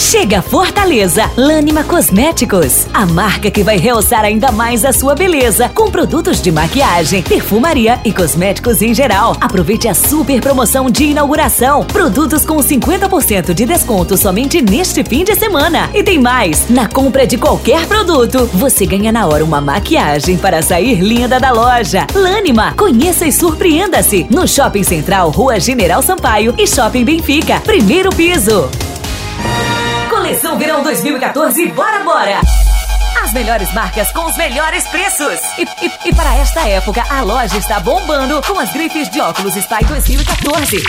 Chega Fortaleza, Lânima Cosméticos. A marca que vai realçar ainda mais a sua beleza com produtos de maquiagem, perfumaria e cosméticos em geral. Aproveite a super promoção de inauguração. Produtos com 50% de desconto somente neste fim de semana. E tem mais: na compra de qualquer produto, você ganha na hora uma maquiagem para sair linda da loja. Lânima, conheça e surpreenda-se no Shopping Central, Rua General Sampaio e Shopping Benfica, primeiro piso. Verão 2014, bora, bora! As melhores marcas com os melhores preços. E, e, e, para esta época, a loja está bombando com as grifes de óculos Spy 2014.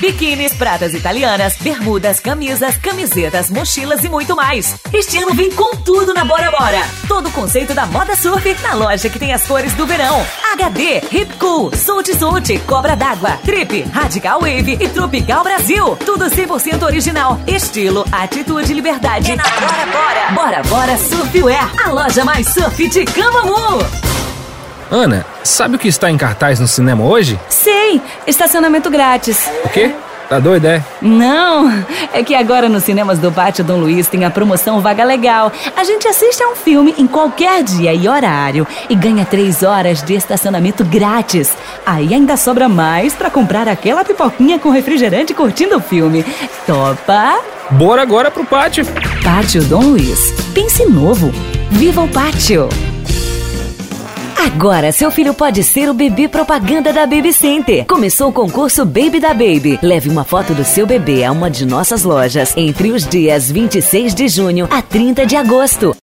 Biquínis, pratas italianas, bermudas, camisas, camisetas, mochilas e muito mais. Este ano vem com tudo na Bora Bora. Todo o conceito da moda surf na loja que tem as cores do verão. HD, Hip Cool, Sult Sult, Cobra d'Água, Trip, Radical Wave e Tropical Brasil. Tudo 100% original. Estilo, atitude e liberdade. É na Bora Bora. Bora Bora Surfwear, a loja mais surf de Camamu. Ana, sabe o que está em cartaz no cinema hoje? Sei, estacionamento grátis. O quê? Tá doida, é? Não, é que agora nos cinemas do Pátio Dom Luiz tem a promoção Vaga Legal. A gente assiste a um filme em qualquer dia e horário e ganha três horas de estacionamento grátis. Aí ainda sobra mais para comprar aquela pipoquinha com refrigerante curtindo o filme. Topa? Bora agora pro pátio. Pátio Dom Luiz. Pense novo. Viva o pátio! Agora seu filho pode ser o bebê propaganda da Baby Center. Começou o concurso Baby da Baby. Leve uma foto do seu bebê a uma de nossas lojas entre os dias 26 de junho a 30 de agosto.